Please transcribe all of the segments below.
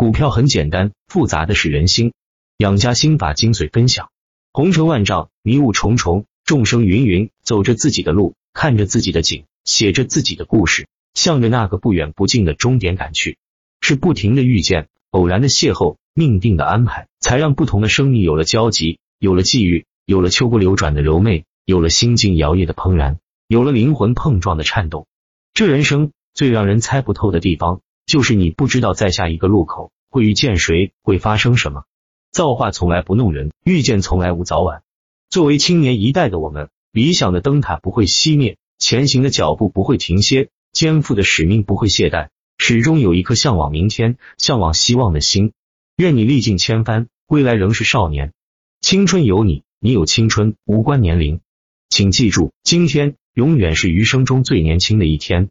股票很简单，复杂的是人心。养家心法精髓分享：红尘万丈，迷雾重重，众生芸芸，走着自己的路，看着自己的景，写着自己的故事，向着那个不远不近的终点赶去。是不停的遇见，偶然的邂逅，命定的安排，才让不同的生命有了交集，有了际遇，有了秋波流转的柔媚，有了心境摇曳的怦然，有了灵魂碰撞的颤动。这人生最让人猜不透的地方，就是你不知道在下一个路口会遇见谁，会发生什么。造化从来不弄人，遇见从来无早晚。作为青年一代的我们，理想的灯塔不会熄灭，前行的脚步不会停歇，肩负的使命不会懈怠，始终有一颗向往明天、向往希望的心。愿你历尽千帆，归来仍是少年。青春有你，你有青春，无关年龄。请记住，今天永远是余生中最年轻的一天，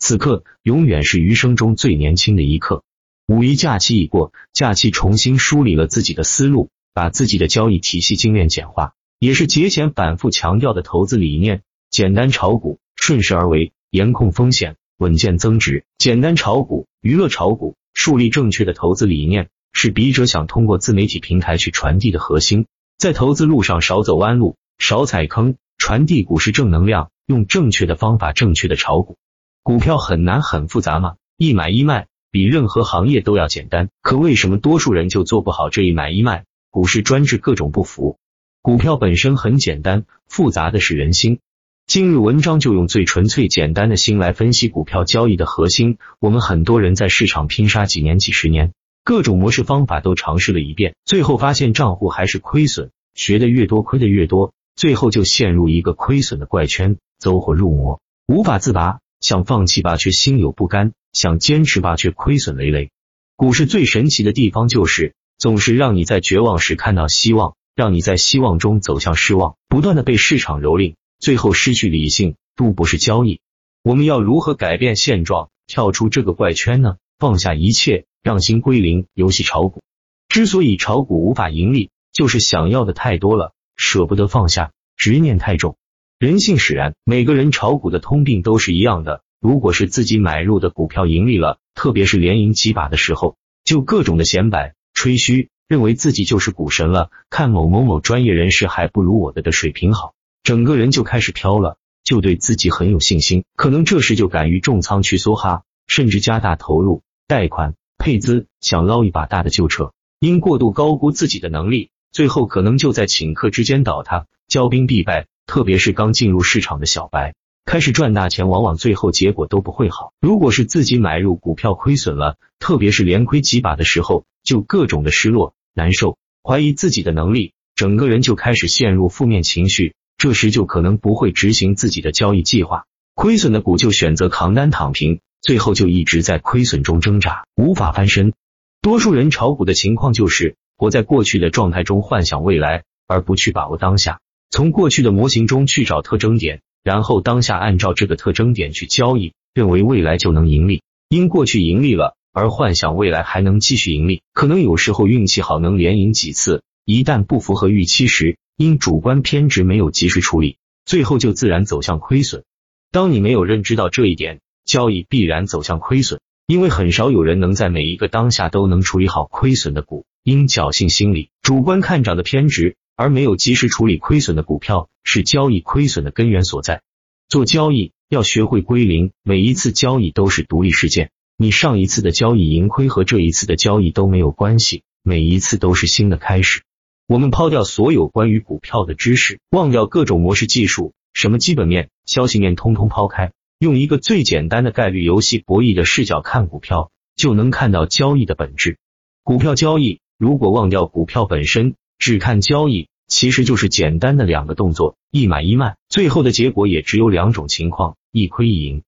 此刻永远是余生中最年轻的一刻。五一假期已过，假期重新梳理了自己的思路，把自己的交易体系精炼简化，也是节前反复强调的投资理念：简单炒股，顺势而为，严控风险，稳健增值。简单炒股，娱乐炒股，树立正确的投资理念，是笔者想通过自媒体平台去传递的核心。在投资路上少走弯路，少踩坑，传递股市正能量，用正确的方法正确的炒股。股票很难很复杂吗？一买一卖。比任何行业都要简单，可为什么多数人就做不好这一买一卖？股市专治各种不服。股票本身很简单，复杂的是人心。今日文章就用最纯粹简单的心来分析股票交易的核心。我们很多人在市场拼杀几年、几十年，各种模式方法都尝试了一遍，最后发现账户还是亏损，学的越多亏的越多，最后就陷入一个亏损的怪圈，走火入魔，无法自拔。想放弃吧，却心有不甘；想坚持吧，却亏损累累。股市最神奇的地方就是，总是让你在绝望时看到希望，让你在希望中走向失望，不断的被市场蹂躏，最后失去理性，都不是交易。我们要如何改变现状，跳出这个怪圈呢？放下一切，让心归零。游戏炒股之所以炒股无法盈利，就是想要的太多了，舍不得放下，执念太重。人性使然，每个人炒股的通病都是一样的。如果是自己买入的股票盈利了，特别是连赢几把的时候，就各种的显摆、吹嘘，认为自己就是股神了。看某某某专业人士还不如我的的水平好，整个人就开始飘了，就对自己很有信心。可能这时就敢于重仓去梭哈，甚至加大投入、贷款、配资，想捞一把大的就撤。因过度高估自己的能力，最后可能就在顷刻之间倒塌，骄兵必败。特别是刚进入市场的小白，开始赚大钱，往往最后结果都不会好。如果是自己买入股票亏损了，特别是连亏几把的时候，就各种的失落、难受，怀疑自己的能力，整个人就开始陷入负面情绪。这时就可能不会执行自己的交易计划，亏损的股就选择扛单躺平，最后就一直在亏损中挣扎，无法翻身。多数人炒股的情况就是活在过去的状态中，幻想未来，而不去把握当下。从过去的模型中去找特征点，然后当下按照这个特征点去交易，认为未来就能盈利。因过去盈利了而幻想未来还能继续盈利，可能有时候运气好能连赢几次，一旦不符合预期时，因主观偏执没有及时处理，最后就自然走向亏损。当你没有认知到这一点，交易必然走向亏损，因为很少有人能在每一个当下都能处理好亏损的股，因侥幸心理、主观看涨的偏执。而没有及时处理亏损的股票，是交易亏损的根源所在。做交易要学会归零，每一次交易都是独立事件。你上一次的交易盈亏和这一次的交易都没有关系，每一次都是新的开始。我们抛掉所有关于股票的知识，忘掉各种模式技术，什么基本面、消息面通通抛开，用一个最简单的概率游戏博弈的视角看股票，就能看到交易的本质。股票交易如果忘掉股票本身，只看交易。其实就是简单的两个动作，一买一卖，最后的结果也只有两种情况，一亏一赢。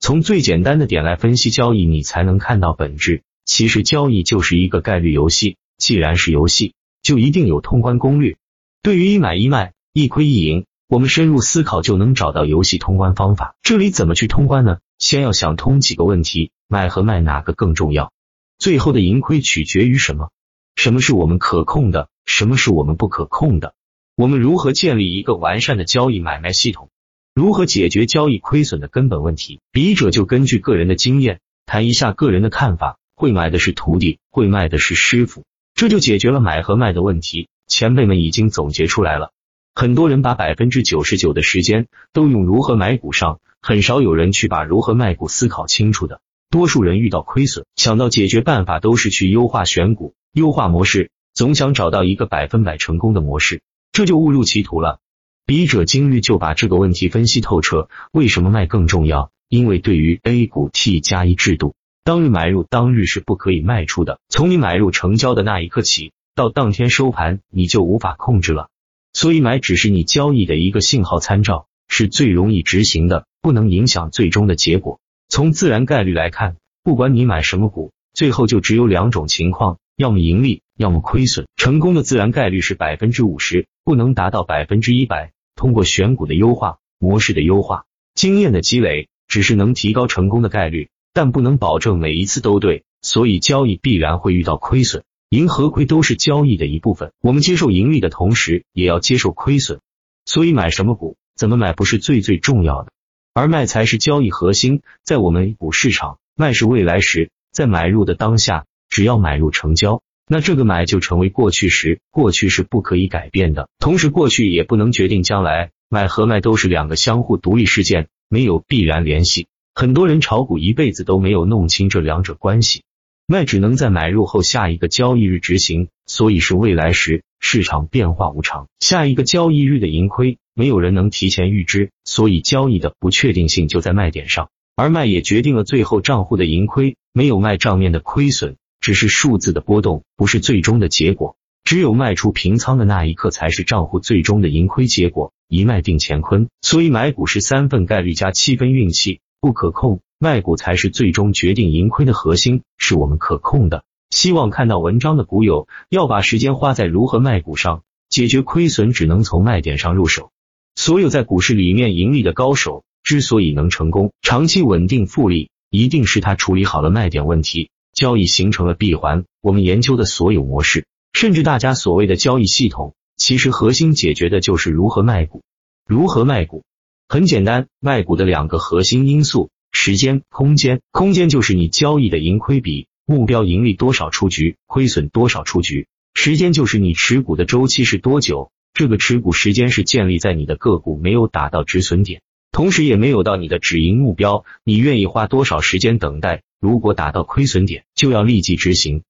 从最简单的点来分析交易，你才能看到本质。其实交易就是一个概率游戏，既然是游戏，就一定有通关攻略。对于一买一卖，一亏一赢，我们深入思考就能找到游戏通关方法。这里怎么去通关呢？先要想通几个问题：买和卖哪个更重要？最后的盈亏取决于什么？什么是我们可控的？什么是我们不可控的？我们如何建立一个完善的交易买卖系统？如何解决交易亏损的根本问题？笔者就根据个人的经验谈一下个人的看法，会买的是徒弟，会卖的是师傅，这就解决了买和卖的问题。前辈们已经总结出来了。很多人把百分之九十九的时间都用如何买股上，很少有人去把如何卖股思考清楚的。多数人遇到亏损，想到解决办法都是去优化选股、优化模式，总想找到一个百分百成功的模式，这就误入歧途了。笔者今日就把这个问题分析透彻。为什么卖更重要？因为对于 A 股 T 加一制度，当日买入当日是不可以卖出的，从你买入成交的那一刻起，到当天收盘，你就无法控制了。所以买只是你交易的一个信号参照，是最容易执行的，不能影响最终的结果。从自然概率来看，不管你买什么股，最后就只有两种情况：要么盈利，要么亏损。成功的自然概率是百分之五十，不能达到百分之一百。通过选股的优化、模式的优化、经验的积累，只是能提高成功的概率，但不能保证每一次都对。所以交易必然会遇到亏损。盈和亏都是交易的一部分，我们接受盈利的同时，也要接受亏损。所以买什么股，怎么买不是最最重要的，而卖才是交易核心。在我们股市场，卖是未来时，在买入的当下，只要买入成交，那这个买就成为过去时。过去是不可以改变的，同时过去也不能决定将来。买和卖都是两个相互独立事件，没有必然联系。很多人炒股一辈子都没有弄清这两者关系。卖只能在买入后下一个交易日执行，所以是未来时，市场变化无常，下一个交易日的盈亏没有人能提前预知，所以交易的不确定性就在卖点上，而卖也决定了最后账户的盈亏，没有卖账面的亏损，只是数字的波动，不是最终的结果，只有卖出平仓的那一刻才是账户最终的盈亏结果，一卖定乾坤，所以买股是三份概率加七分运气，不可控。卖股才是最终决定盈亏的核心，是我们可控的。希望看到文章的股友要把时间花在如何卖股上，解决亏损只能从卖点上入手。所有在股市里面盈利的高手之所以能成功、长期稳定复利，一定是他处理好了卖点问题，交易形成了闭环。我们研究的所有模式，甚至大家所谓的交易系统，其实核心解决的就是如何卖股。如何卖股？很简单，卖股的两个核心因素。时间、空间，空间就是你交易的盈亏比，目标盈利多少出局，亏损多少出局。时间就是你持股的周期是多久，这个持股时间是建立在你的个股没有达到止损点，同时也没有到你的止盈目标，你愿意花多少时间等待？如果达到亏损点，就要立即执行，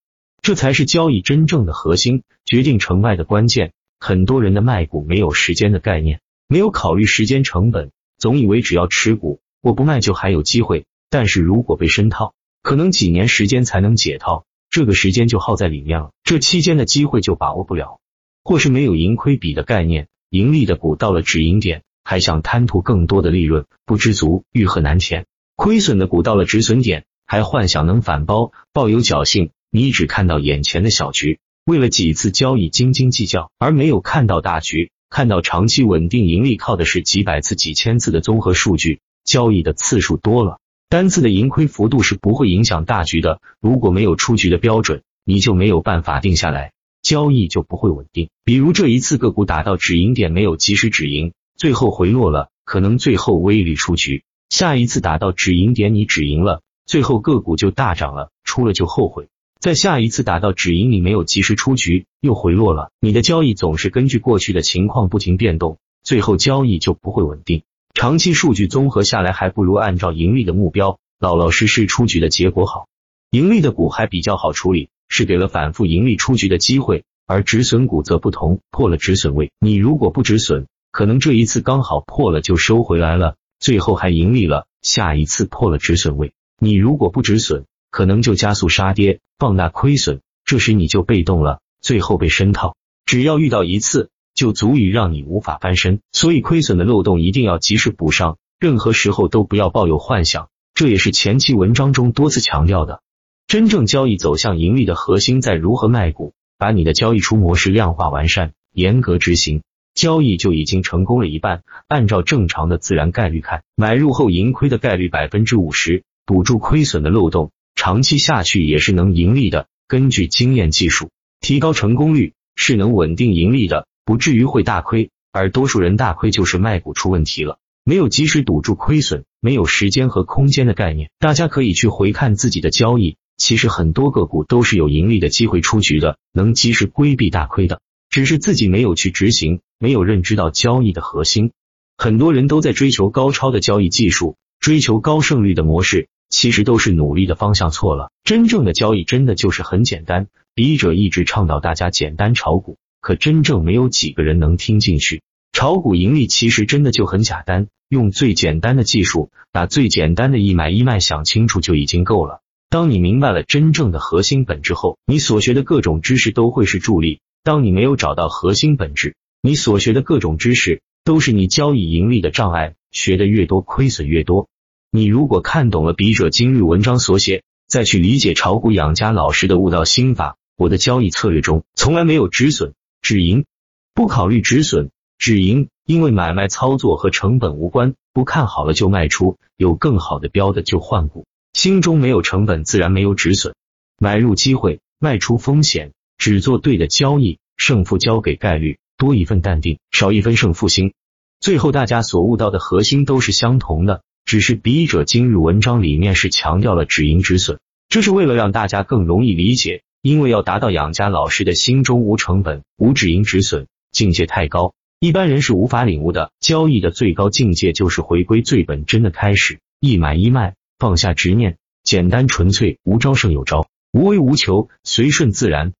这才是交易真正的核心，决定成败的关键。很多人的卖股没有时间的概念，没有考虑时间成本，总以为只要持股。我不卖就还有机会，但是如果被深套，可能几年时间才能解套，这个时间就耗在里面了，这期间的机会就把握不了，或是没有盈亏比的概念，盈利的股到了止盈点，还想贪图更多的利润，不知足，欲壑难填；亏损的股到了止损点，还幻想能反包，抱有侥幸，你只看到眼前的小局，为了几次交易斤斤计较，而没有看到大局，看到长期稳定盈利靠的是几百次、几千次的综合数据。交易的次数多了，单次的盈亏幅度是不会影响大局的。如果没有出局的标准，你就没有办法定下来，交易就不会稳定。比如这一次个股打到止盈点没有及时止盈，最后回落了，可能最后微利出局。下一次打到止盈点你止盈了，最后个股就大涨了，出了就后悔。在下一次打到止盈你没有及时出局，又回落了，你的交易总是根据过去的情况不停变动，最后交易就不会稳定。长期数据综合下来，还不如按照盈利的目标老老实实出局的结果好。盈利的股还比较好处理，是给了反复盈利出局的机会；而止损股则不同，破了止损位，你如果不止损，可能这一次刚好破了就收回来了，最后还盈利了；下一次破了止损位，你如果不止损，可能就加速杀跌，放大亏损，这时你就被动了，最后被深套。只要遇到一次。就足以让你无法翻身，所以亏损的漏洞一定要及时补上，任何时候都不要抱有幻想，这也是前期文章中多次强调的。真正交易走向盈利的核心在如何卖股，把你的交易出模式量化完善，严格执行，交易就已经成功了一半。按照正常的自然概率看，买入后盈亏的概率百分之五十，堵住亏损的漏洞，长期下去也是能盈利的。根据经验技术，提高成功率是能稳定盈利的。不至于会大亏，而多数人大亏就是卖股出问题了，没有及时堵住亏损，没有时间和空间的概念。大家可以去回看自己的交易，其实很多个股都是有盈利的机会出局的，能及时规避大亏的，只是自己没有去执行，没有认知到交易的核心。很多人都在追求高超的交易技术，追求高胜率的模式，其实都是努力的方向错了。真正的交易真的就是很简单，笔者一直倡导大家简单炒股，可真正没有几个人能听进去。炒股盈利其实真的就很简单，用最简单的技术，把最简单的一买一卖想清楚就已经够了。当你明白了真正的核心本质后，你所学的各种知识都会是助力。当你没有找到核心本质，你所学的各种知识都是你交易盈利的障碍。学的越多，亏损越多。你如果看懂了笔者今日文章所写，再去理解炒股养家老师的悟道心法，我的交易策略中从来没有止损止盈，不考虑止损止盈，因为买卖操作和成本无关，不看好了就卖出，有更好的标的就换股。心中没有成本，自然没有止损。买入机会，卖出风险，只做对的交易，胜负交给概率，多一份淡定，少一分胜负心。最后，大家所悟到的核心都是相同的，只是笔者今日文章里面是强调了止盈止损，这是为了让大家更容易理解。因为要达到养家老师的心中无成本、无止盈止损境界太高，一般人是无法领悟的。交易的最高境界就是回归最本真的开始，一买一卖。放下执念，简单纯粹，无招胜有招，无为无求，随顺自然。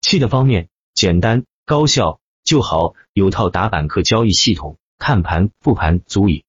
气的方面，简单高效就好，有套打板课交易系统，看盘复盘足矣。